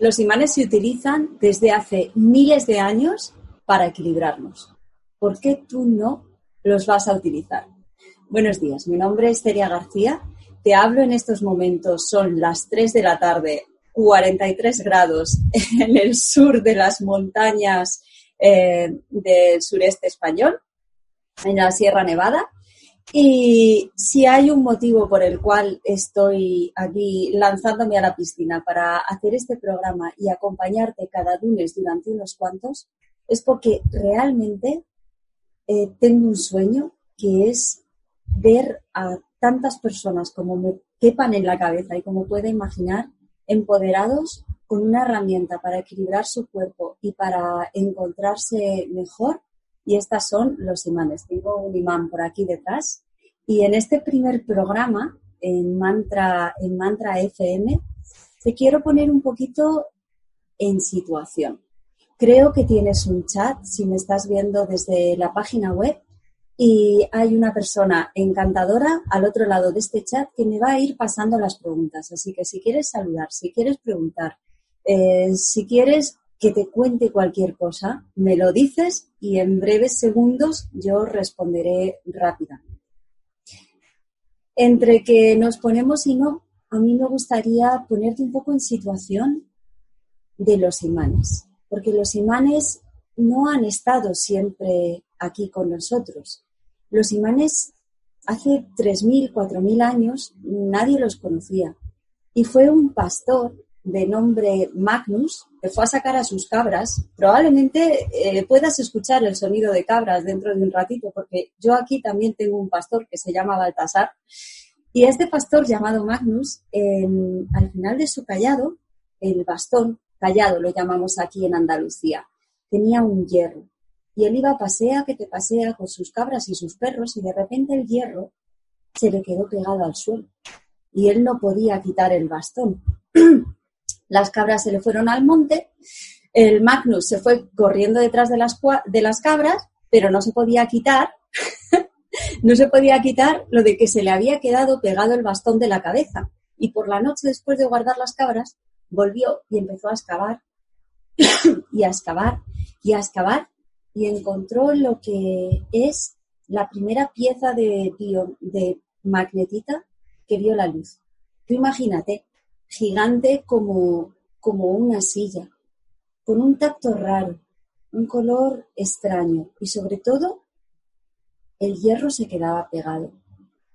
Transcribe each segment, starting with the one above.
Los imanes se utilizan desde hace miles de años para equilibrarnos. ¿Por qué tú no los vas a utilizar? Buenos días, mi nombre es Celia García. Te hablo en estos momentos, son las 3 de la tarde, 43 grados en el sur de las montañas eh, del sureste español, en la Sierra Nevada. Y si hay un motivo por el cual estoy aquí lanzándome a la piscina para hacer este programa y acompañarte cada lunes durante unos cuantos, es porque realmente eh, tengo un sueño que es ver a tantas personas como me quepan en la cabeza y como pueda imaginar, empoderados con una herramienta para equilibrar su cuerpo y para encontrarse mejor y estas son los imanes. Tengo un imán por aquí detrás y en este primer programa, en Mantra, en Mantra FM, te quiero poner un poquito en situación. Creo que tienes un chat, si me estás viendo desde la página web, y hay una persona encantadora al otro lado de este chat que me va a ir pasando las preguntas. Así que si quieres saludar, si quieres preguntar, eh, si quieres que te cuente cualquier cosa, me lo dices y en breves segundos yo responderé rápidamente. Entre que nos ponemos y no, a mí me gustaría ponerte un poco en situación de los imanes, porque los imanes no han estado siempre aquí con nosotros. Los imanes hace 3.000, 4.000 años nadie los conocía. Y fue un pastor de nombre Magnus, que fue a sacar a sus cabras. Probablemente eh, puedas escuchar el sonido de cabras dentro de un ratito, porque yo aquí también tengo un pastor que se llama Baltasar. Y este pastor llamado Magnus, al final de su callado, el bastón, callado lo llamamos aquí en Andalucía, tenía un hierro. Y él iba pasea que te pasea con sus cabras y sus perros y de repente el hierro se le quedó pegado al suelo. Y él no podía quitar el bastón. Las cabras se le fueron al monte, el Magnus se fue corriendo detrás de las, de las cabras, pero no se podía quitar, no se podía quitar lo de que se le había quedado pegado el bastón de la cabeza. Y por la noche, después de guardar las cabras, volvió y empezó a excavar y a excavar y a excavar y encontró lo que es la primera pieza de, de magnetita que vio la luz. Tú imagínate, gigante como, como una silla, con un tacto raro, un color extraño y sobre todo el hierro se quedaba pegado.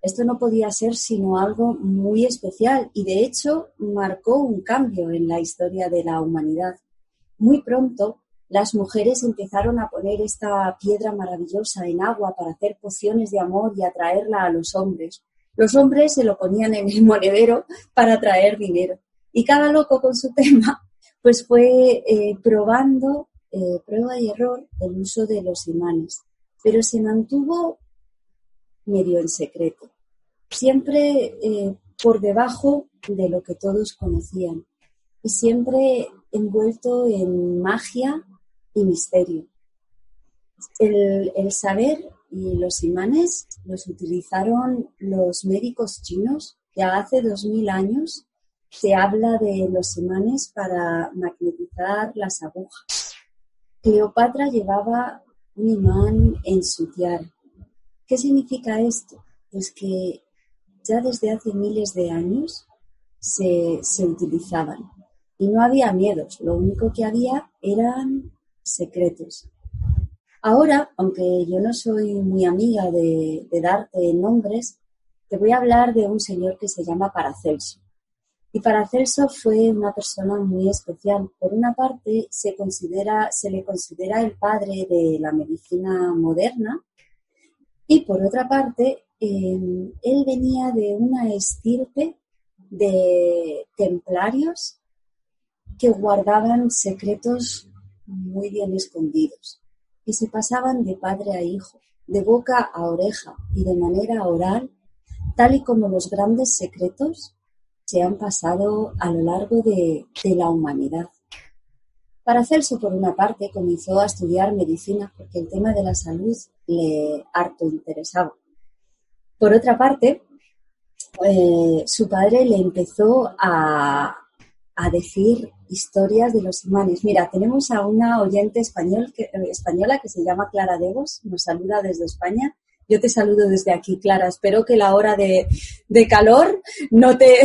Esto no podía ser sino algo muy especial y de hecho marcó un cambio en la historia de la humanidad. Muy pronto las mujeres empezaron a poner esta piedra maravillosa en agua para hacer pociones de amor y atraerla a los hombres. Los hombres se lo ponían en el monedero para traer dinero. Y cada loco con su tema, pues fue eh, probando, eh, prueba y error, el uso de los imanes. Pero se mantuvo medio en secreto, siempre eh, por debajo de lo que todos conocían y siempre envuelto en magia y misterio. El, el saber y los imanes los utilizaron los médicos chinos ya hace dos mil años se habla de los imanes para magnetizar las agujas. Cleopatra llevaba un imán en su tiara. ¿Qué significa esto? Pues que ya desde hace miles de años se, se utilizaban y no había miedos, lo único que había eran secretos. Ahora, aunque yo no soy muy amiga de, darte nombres, te voy a hablar de un señor que se llama Paracelso. Y Paracelso fue una persona muy especial. Por una parte, se le considera el padre de la medicina moderna y por otra parte, em, él venía de una estirpe de templarios que guardaban secretos muy bien escondidos y se pasaban de padre a hijo, de boca a oreja y de manera oral, tal y como los grandes secretos se han pasado a lo largo de, la humanidad. Paracelso, por una parte, comenzó a estudiar medicina porque el tema de la salud le harto interesaba. Por otra parte, eh, su padre le empezó a, a decir historias de los imanes. Mira, tenemos a una oyente que, española que se llama Clara Devos, nos saluda desde España. Yo te saludo desde aquí, Clara. Espero que la hora de, de calor no te,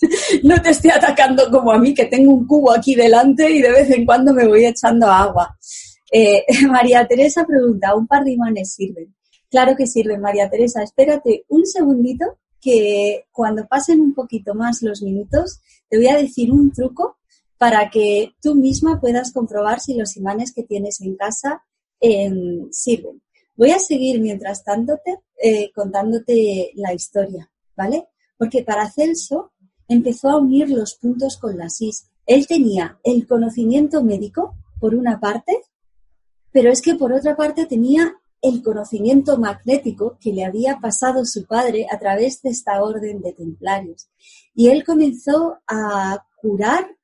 no te esté atacando como a mí, que tengo un cubo aquí delante y de vez en cuando me voy echando agua. Eh, María Teresa pregunta, ¿un par de imanes sirven? Claro que sirven, María Teresa. Espérate un segundito que cuando pasen un poquito más los minutos, te voy a decir un truco para que tú misma puedas comprobar si los imanes que tienes en casa em, sirven. Voy a seguir mientras tanto eh, contándote la historia, ¿vale? Porque para Celso empezó a unir los puntos con las is. Él tenía el conocimiento médico, por una parte, pero es que por otra parte tenía el conocimiento magnético que le había pasado su padre a través de esta orden de templarios. Y él comenzó a curar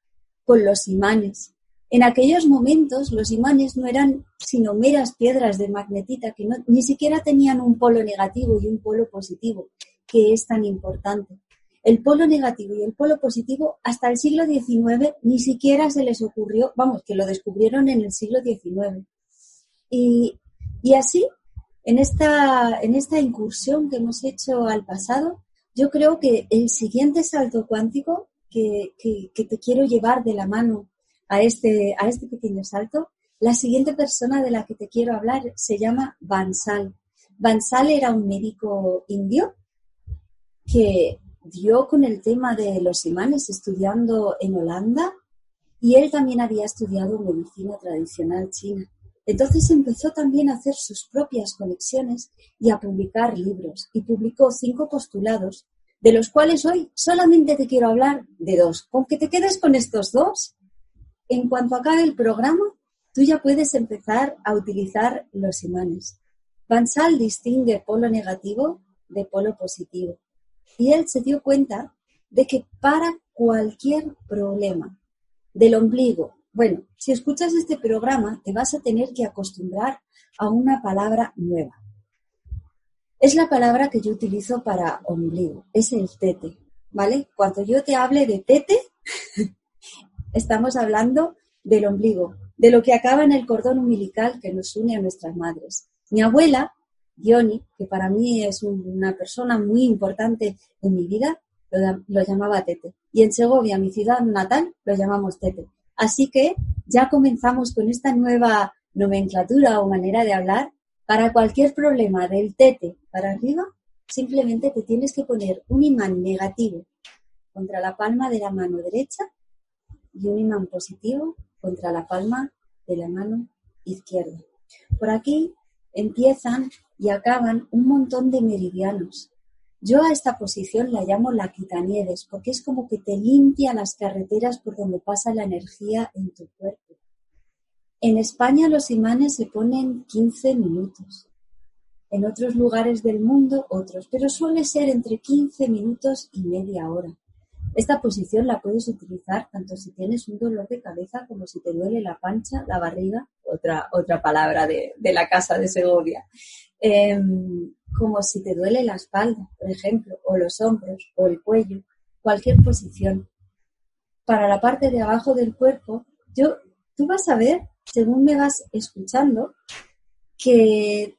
con los imanes. En aquellos momentos los imanes no eran sino meras piedras de magnetita que ni siquiera tenían un polo negativo y un polo positivo, que es tan importante. El polo negativo y el polo positivo hasta el siglo XIX ni siquiera se les ocurrió, vamos, que lo descubrieron en el siglo XIX. Y, así, en esta, en esta incursión que hemos hecho al pasado, yo creo que el siguiente salto cuántico que, te quiero llevar de la mano a este, a este pequeño salto, la siguiente persona de la que te quiero hablar se llama Bansal. Bansal era un médico indio que dio con el tema de los imanes estudiando en Holanda y él también había estudiado medicina tradicional china. Entonces empezó también a hacer sus propias conexiones y a publicar libros y publicó cinco postulados, de los cuales hoy solamente te quiero hablar de dos. Con que te quedes con estos dos, en cuanto acabe el programa, tú ya puedes empezar a utilizar los imanes. Bansal distingue polo negativo de polo positivo y él se dio cuenta de que para cualquier problema del ombligo, bueno, si escuchas este programa, te vas a tener que acostumbrar a una palabra nueva. Es la palabra que yo utilizo para ombligo, es el tete, ¿vale? Cuando yo te hable de tete, estamos hablando del ombligo, de lo que acaba en el cordón umbilical que nos une a nuestras madres. Mi abuela, Diony, que para mí es una persona muy importante en mi vida, lo, lo, llamaba Tete. Y en Segovia, mi ciudad natal, lo llamamos Tete. Así que ya comenzamos con esta nueva nomenclatura o manera de hablar. Para cualquier problema del tete para arriba, simplemente te tienes que poner un imán negativo contra la palma de la mano derecha y un imán positivo contra la palma de la mano izquierda. Por aquí empiezan y acaban un montón de meridianos yo a esta posición la llamo la quitanieves porque es como que te limpia las carreteras por donde pasa la energía en tu cuerpo. En España los imanes se ponen 15 minutos. En otros lugares del mundo otros, pero suele ser entre 15 minutos y media hora. Esta posición la puedes utilizar tanto si tienes un dolor de cabeza como si te duele la pancha, la barriga, otra, otra palabra de, la casa de Segovia. Em, como si te duele la espalda, por ejemplo, o los hombros, o el cuello, cualquier posición. Para la parte de abajo del cuerpo, yo, tú vas a ver, según me vas escuchando, que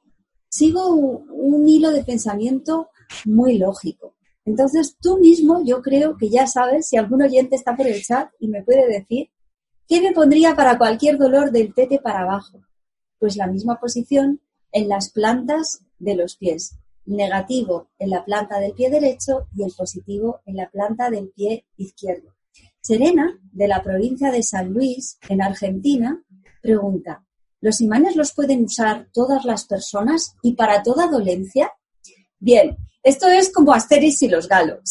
sigo un hilo de pensamiento muy lógico. Entonces, tú mismo, yo creo que ya sabes, si algún oyente está por el chat y me puede decir, ¿qué me pondría para cualquier dolor del tete para abajo? Pues la misma posición en las plantas de los pies, negativo en la planta del pie derecho y el positivo en la planta del pie izquierdo. Serena, de la provincia de San Luis, en Argentina, pregunta, ¿los imanes los pueden usar todas las personas y para toda dolencia? Bien, esto es como Asteris y los galos.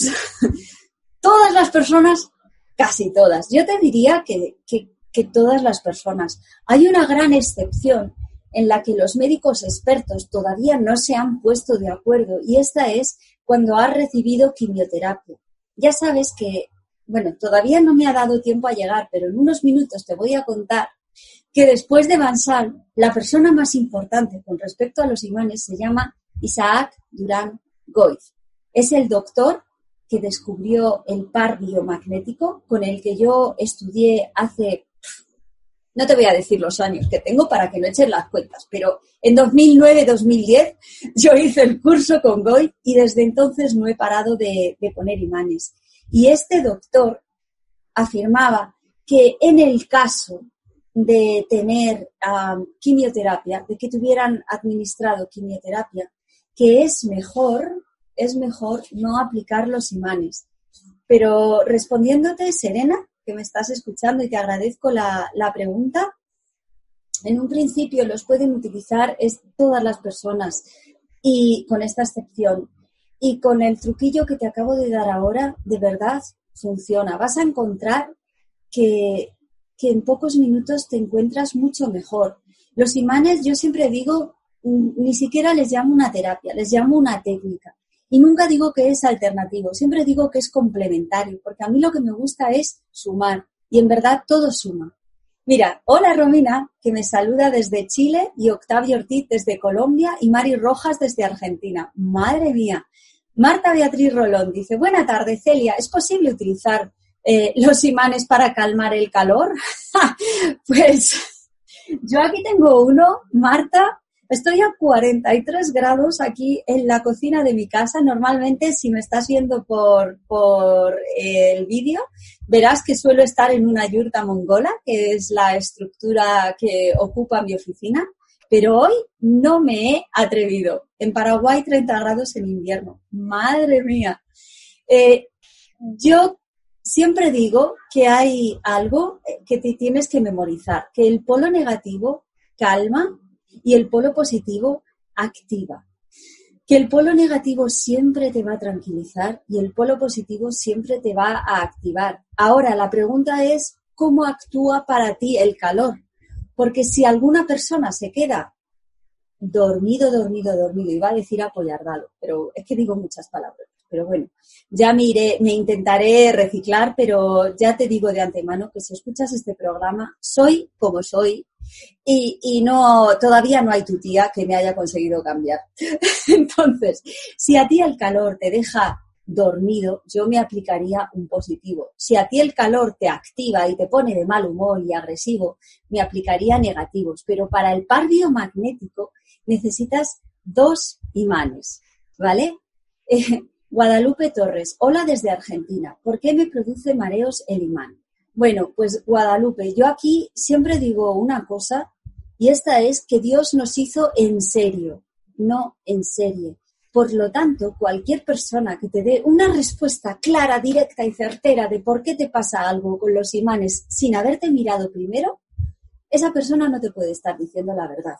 todas las personas, casi todas. Yo te diría que, que todas las personas. Hay una gran excepción en la que los médicos expertos todavía no se han puesto de acuerdo y esta es cuando has recibido quimioterapia. Ya sabes que, bueno, todavía no me ha dado tiempo a llegar, pero en unos minutos te voy a contar que después de Bansal, la persona más importante con respecto a los imanes se llama Isaac Durán Goiz. Es el doctor que descubrió el par biomagnético con el que yo estudié hace, no te voy a decir los años que tengo para que no echen las cuentas, pero en 2009-2010 yo hice el curso con Goy y desde entonces no he parado de, poner imanes. Y este doctor afirmaba que en el caso de tener quimioterapia, de que tuvieran administrado quimioterapia, que es mejor, es mejor no aplicar los imanes. Pero respondiéndote, Serena, que me estás escuchando y te agradezco la, la pregunta, en un principio los pueden utilizar es todas las personas y con esta excepción. Y con el truquillo que te acabo de dar ahora, de verdad funciona. Vas a encontrar que que en pocos minutos te encuentras mucho mejor. Los imanes, yo siempre digo, ni siquiera les llamo una terapia, les llamo una técnica. Y nunca digo que es alternativo, siempre digo que es complementario, porque a mí lo que me gusta es sumar. Y en verdad todo suma. Mira, hola Romina, que me saluda desde Chile, y Octavio Ortiz desde Colombia, y Mari Rojas desde Argentina. Madre mía. Marta Beatriz Rolón dice, buena tarde, Celia, ¿es posible utilizar eh, los imanes para calmar el calor. pues yo aquí tengo uno, Marta. Estoy a 43 grados aquí en la cocina de mi casa. Normalmente, si me estás viendo por, por el vídeo, verás que suelo estar en una yurta mongola, que es la estructura que ocupa mi oficina. Pero hoy no me he atrevido. En Paraguay 30 grados en invierno. Madre mía. Eh, yo siempre digo que hay algo que te tienes que memorizar, que el polo negativo calma y el polo positivo activa. Que el polo negativo siempre te va a tranquilizar y el polo positivo siempre te va a activar. Ahora, la pregunta es, ¿cómo actúa para ti el calor? Porque si alguna persona se queda dormido, dormido, dormido, iba a decir apoyardalo, pero es que digo muchas palabras pero bueno, ya me me intentaré reciclar, pero ya te digo de antemano que si escuchas este programa, soy como soy y, y no, todavía no hay tu tía que me haya conseguido cambiar. Entonces, si a ti el calor te deja dormido, yo me aplicaría un positivo. Si a ti el calor te activa y te pone de mal humor y agresivo, me aplicaría negativos. Pero para el par biomagnético necesitas dos imanes, ¿vale? Guadalupe Torres, hola desde Argentina. ¿Por qué me produce mareos el imán? Bueno, pues Guadalupe, yo aquí siempre digo una cosa y esta es que Dios nos hizo en serio, no en serie. Por lo tanto, cualquier persona que te dé una respuesta clara, directa y certera de por qué te pasa algo con los imanes sin haberte mirado primero, esa persona no te puede estar diciendo la verdad.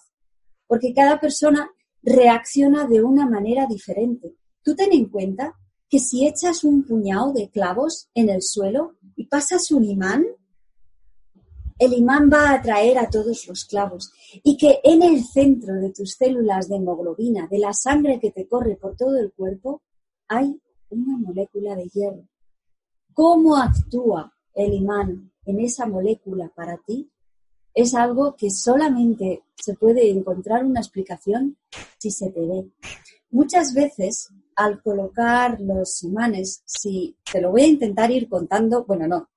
Porque cada persona reacciona de una manera diferente. Tú ten en cuenta que si echas un puñado de clavos en el suelo y pasas un imán, el imán va a atraer a todos los clavos y que en el centro de tus células de hemoglobina, de la sangre que te corre por todo el cuerpo, hay una molécula de hierro. ¿Cómo actúa el imán en esa molécula para ti? Es algo que solamente se puede encontrar una explicación si se te ve. Muchas veces al colocar los imanes, si te lo voy a intentar ir contando, bueno, no,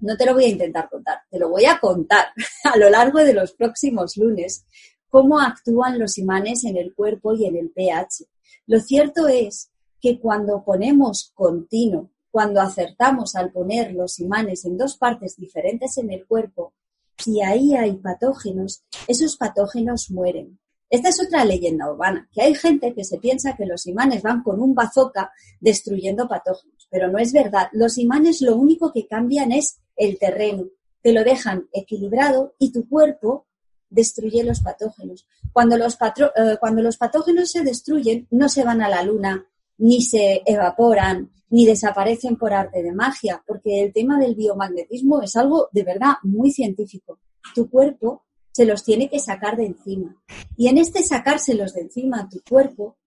no te lo voy a intentar contar, te lo voy a contar a lo largo de los próximos lunes, cómo actúan los imanes en el cuerpo y en el pH. Lo cierto es que cuando ponemos continuo, cuando acertamos al poner los imanes en dos partes diferentes en el cuerpo, si ahí hay patógenos, esos patógenos mueren. Esta es otra leyenda urbana, que hay gente que se piensa que los imanes van con un bazooka destruyendo patógenos, pero no es verdad. Los imanes lo único que cambian es el terreno, te lo dejan equilibrado y tu cuerpo destruye los patógenos. Cuando los, eh, cuando los patógenos se destruyen, no se van a la luna, ni se evaporan, ni desaparecen por arte de magia, porque el tema del biomagnetismo es algo de verdad muy científico. Tu cuerpo se los tiene que sacar de encima. Y en este sacárselos de encima a tu cuerpo,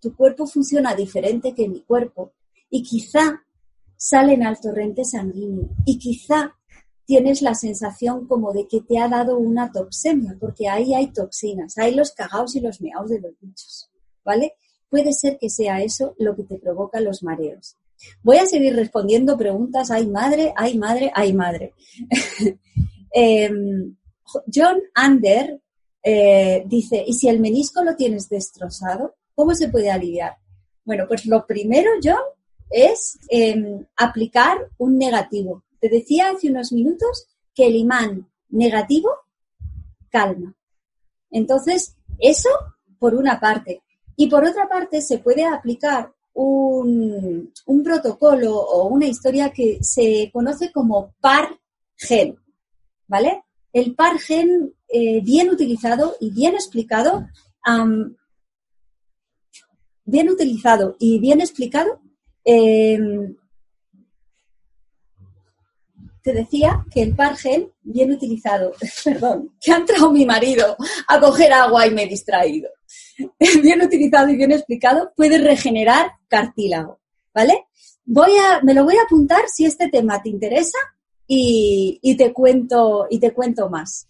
tu cuerpo funciona diferente que mi cuerpo y quizá salen al torrente sanguíneo y quizá tienes la sensación como de que te ha dado una toxemia, porque ahí hay toxinas, hay los cagaos y los meaos de los bichos, ¿vale? Puede ser que sea eso lo que te provoca los mareos. Voy a seguir respondiendo preguntas. Ay, madre, ay, madre, ay, madre. Em, John Ander eh, dice, ¿y si el menisco lo tienes destrozado? ¿Cómo se puede aliviar? Bueno, pues lo primero, John, es em, aplicar un negativo. Te decía hace unos minutos que el imán negativo calma. Entonces, eso por una parte. Y por otra parte, se puede aplicar un, protocolo o una historia que se conoce como par gen, ¿vale? El par gen eh, bien utilizado y bien explicado, bien utilizado y bien explicado, em, te decía que el par gen bien utilizado, perdón, que ha entrado mi marido a coger agua y me he distraído. bien utilizado y bien explicado, puede regenerar cartílago, ¿vale? Voy a, me lo voy a apuntar si este tema te interesa y, te cuento, y te cuento más.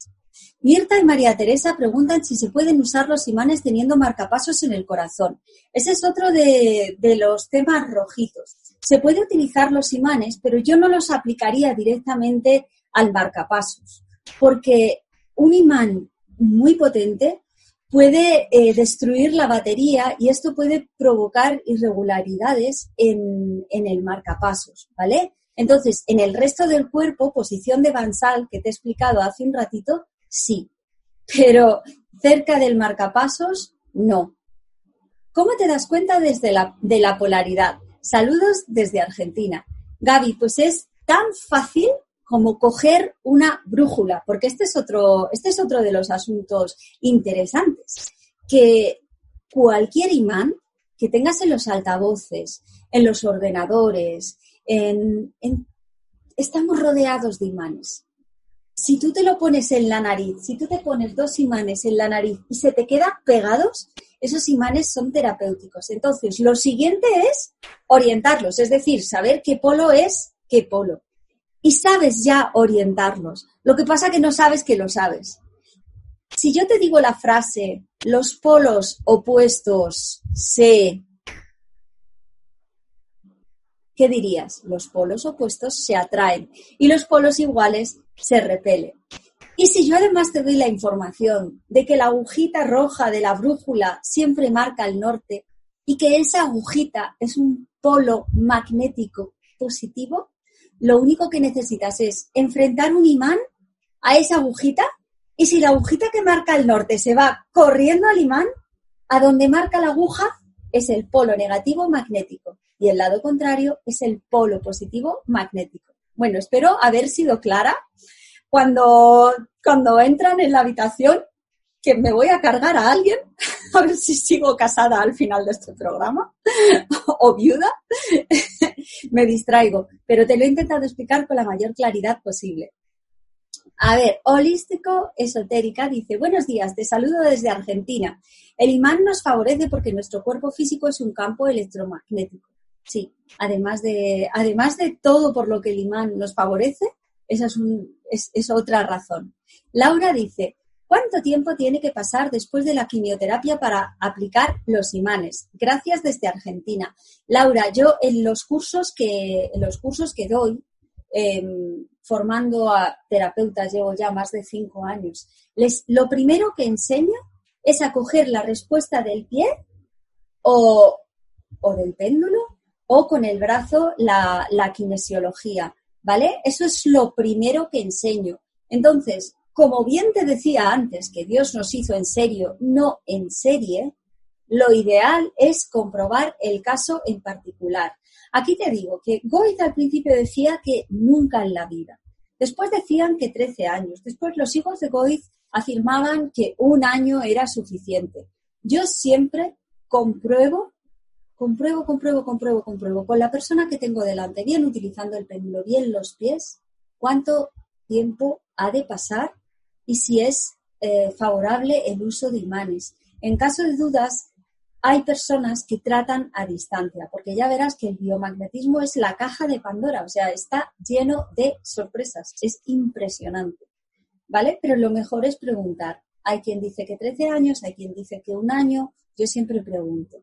Mirta y María Teresa preguntan si se pueden usar los imanes teniendo marcapasos en el corazón. Ese es otro de, los temas rojitos. Se puede utilizar los imanes, pero yo no los aplicaría directamente al marcapasos, porque un imán muy potente puede eh, destruir la batería y esto puede provocar irregularidades en, el marcapasos, ¿vale? Entonces, en el resto del cuerpo, posición de Bansal, que te he explicado hace un ratito, sí, pero cerca del marcapasos, no. ¿Cómo te das cuenta desde la, de la polaridad? Saludos desde Argentina. Gaby, pues es tan fácil como coger una brújula, porque este es otro, este es otro de los asuntos interesantes, que cualquier imán que tengas en los altavoces, en los ordenadores, estamos rodeados de imanes. Si tú te lo pones en la nariz, si tú te pones dos imanes en la nariz y se te quedan pegados, esos imanes son terapéuticos. Entonces, lo siguiente es orientarlos, es decir, saber qué polo es qué polo y sabes ya orientarlos. Lo que pasa que no sabes que lo sabes. Si yo te digo la frase, los polos opuestos se... ¿Qué dirías? Los polos opuestos se atraen y los polos iguales se repelen. Y si yo además te doy la información de que la agujita roja de la brújula siempre marca el norte y que esa agujita es un polo magnético positivo, lo único que necesitas es enfrentar un imán a esa agujita y si la agujita que marca el norte se va corriendo al imán, a donde marca la aguja es el polo negativo magnético y el lado contrario es el polo positivo magnético. Bueno, espero haber sido clara. Cuando, cuando entran en la habitación, que me voy a cargar a alguien, a ver si sigo casada al final de este programa, o viuda, me distraigo, pero te lo he intentado explicar con la mayor claridad posible. A ver, holístico esotérica dice, buenos días, te saludo desde Argentina. El imán nos favorece porque nuestro cuerpo físico es un campo electromagnético. Sí, además de, además de todo por lo que el imán nos favorece, esa es, es otra razón. Laura dice, ¿Cuánto tiempo tiene que pasar después de la quimioterapia para aplicar los imanes? Gracias desde Argentina. Laura, yo en los cursos que, en los cursos que doy, em, formando a terapeutas, llevo ya más de cinco años, les, lo primero que enseño es a coger la respuesta del pie o, del péndulo o con el brazo la, la kinesiología, ¿vale? Eso es lo primero que enseño. Entonces, como bien te decía antes que Dios nos hizo en serio, no en serie, lo ideal es comprobar el caso en particular. Aquí te digo que Goethe al principio decía que nunca en la vida. Después decían que 13 años. Después los hijos de Goethe afirmaban que un año era suficiente. Yo siempre compruebo, compruebo, compruebo, compruebo, compruebo con la persona que tengo delante, bien utilizando el péndulo, bien los pies, cuánto tiempo ha de pasar y si es eh, favorable el uso de imanes. En caso de dudas, hay personas que tratan a distancia, porque ya verás que el biomagnetismo es la caja de Pandora, o sea, está lleno de sorpresas, es impresionante, ¿vale? Pero lo mejor es preguntar. Hay quien dice que 13 años, hay quien dice que un año, yo siempre pregunto.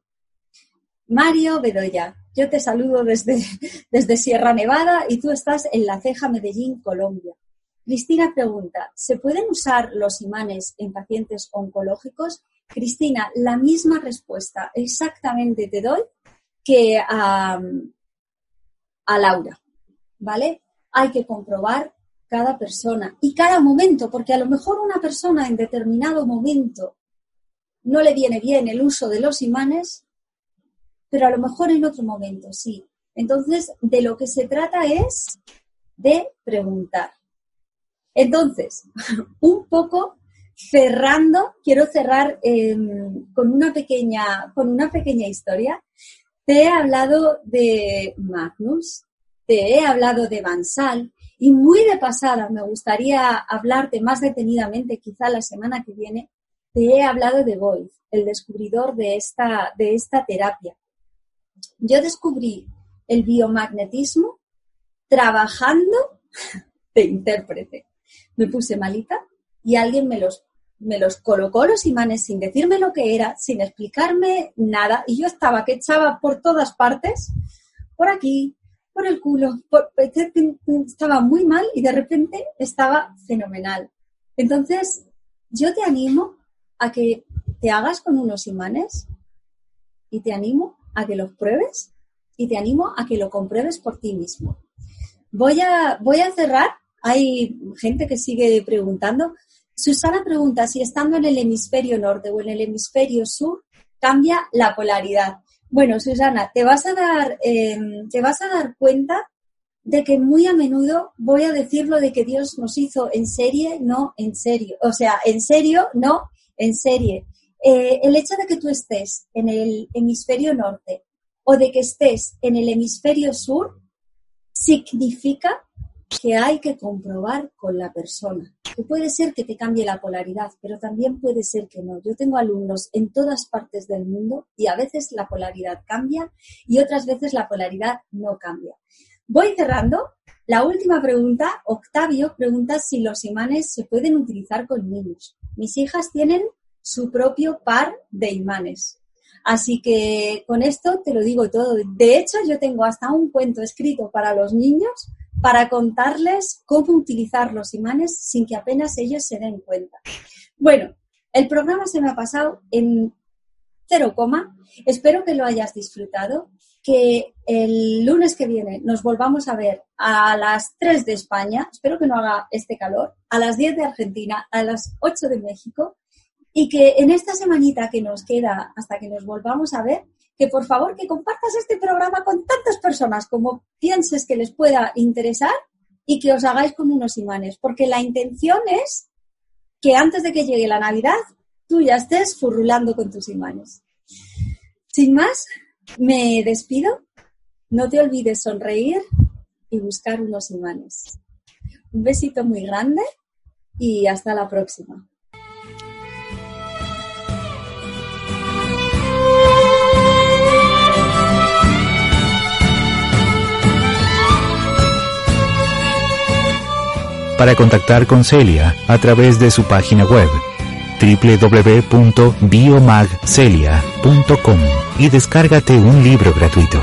Mario Bedoya, yo te saludo desde, desde Sierra Nevada y tú estás en La Ceja, Medellín, Colombia. Cristina pregunta, ¿se pueden usar los imanes en pacientes oncológicos? Cristina, la misma respuesta exactamente te doy que a, a Laura, ¿vale? Hay que comprobar cada persona y cada momento, porque a lo mejor una persona en determinado momento no le viene bien el uso de los imanes, pero a lo mejor en otro momento sí. Entonces, de lo que se trata es de preguntar. Entonces, un poco cerrando, quiero cerrar em, con, una pequeña, con una pequeña historia. Te he hablado de Magnus, te he hablado de Bansal y muy de pasada me gustaría hablarte más detenidamente, quizá la semana que viene, te he hablado de Boyd, el descubridor de esta, de esta terapia. Yo descubrí el biomagnetismo trabajando de intérprete. Me puse malita y alguien me los, me los colocó los imanes sin decirme lo que era, sin explicarme nada, y yo estaba que echaba por todas partes, por aquí, por el culo, estaba muy mal y de repente estaba fenomenal. Entonces, yo te animo a que te hagas con unos imanes y te animo a que los pruebes y te animo a que lo compruebes por ti mismo. Voy a, voy a cerrar. Hay gente que sigue preguntando. Susana pregunta si estando en el hemisferio norte o en el hemisferio sur cambia la polaridad. Bueno, Susana, te vas a dar, em, te vas a dar cuenta de que muy a menudo voy a decirlo de que Dios nos hizo en serie, no en serio. O sea, en serio, no en serie. Eh, el hecho de que tú estés en el hemisferio norte o de que estés en el hemisferio sur significa que hay que comprobar con la persona. Que puede ser que te cambie la polaridad, pero también puede ser que no. Yo tengo alumnos en todas partes del mundo y a veces la polaridad cambia y otras veces la polaridad no cambia. Voy cerrando. La última pregunta, Octavio pregunta si los imanes se pueden utilizar con niños. Mis hijas tienen su propio par de imanes. Así que con esto te lo digo todo. De hecho, yo tengo hasta un cuento escrito para los niños para contarles cómo utilizar los imanes sin que apenas ellos se den cuenta. Bueno, el programa se me ha pasado en cero coma. Espero que lo hayas disfrutado, que el lunes que viene nos volvamos a ver a las 3 de España, espero que no haga este calor, a las 10 de Argentina, a las 8 de México y que en esta semanita que nos queda hasta que nos volvamos a ver, que por favor que compartas este programa con tantas personas como pienses que les pueda interesar y que os hagáis con unos imanes, porque la intención es que antes de que llegue la Navidad tú ya estés furrulando con tus imanes. Sin más, me despido. No te olvides sonreír y buscar unos imanes. Un besito muy grande y hasta la próxima. Para contactar con Celia a través de su página web www.biomagcelia.com y descárgate un libro gratuito.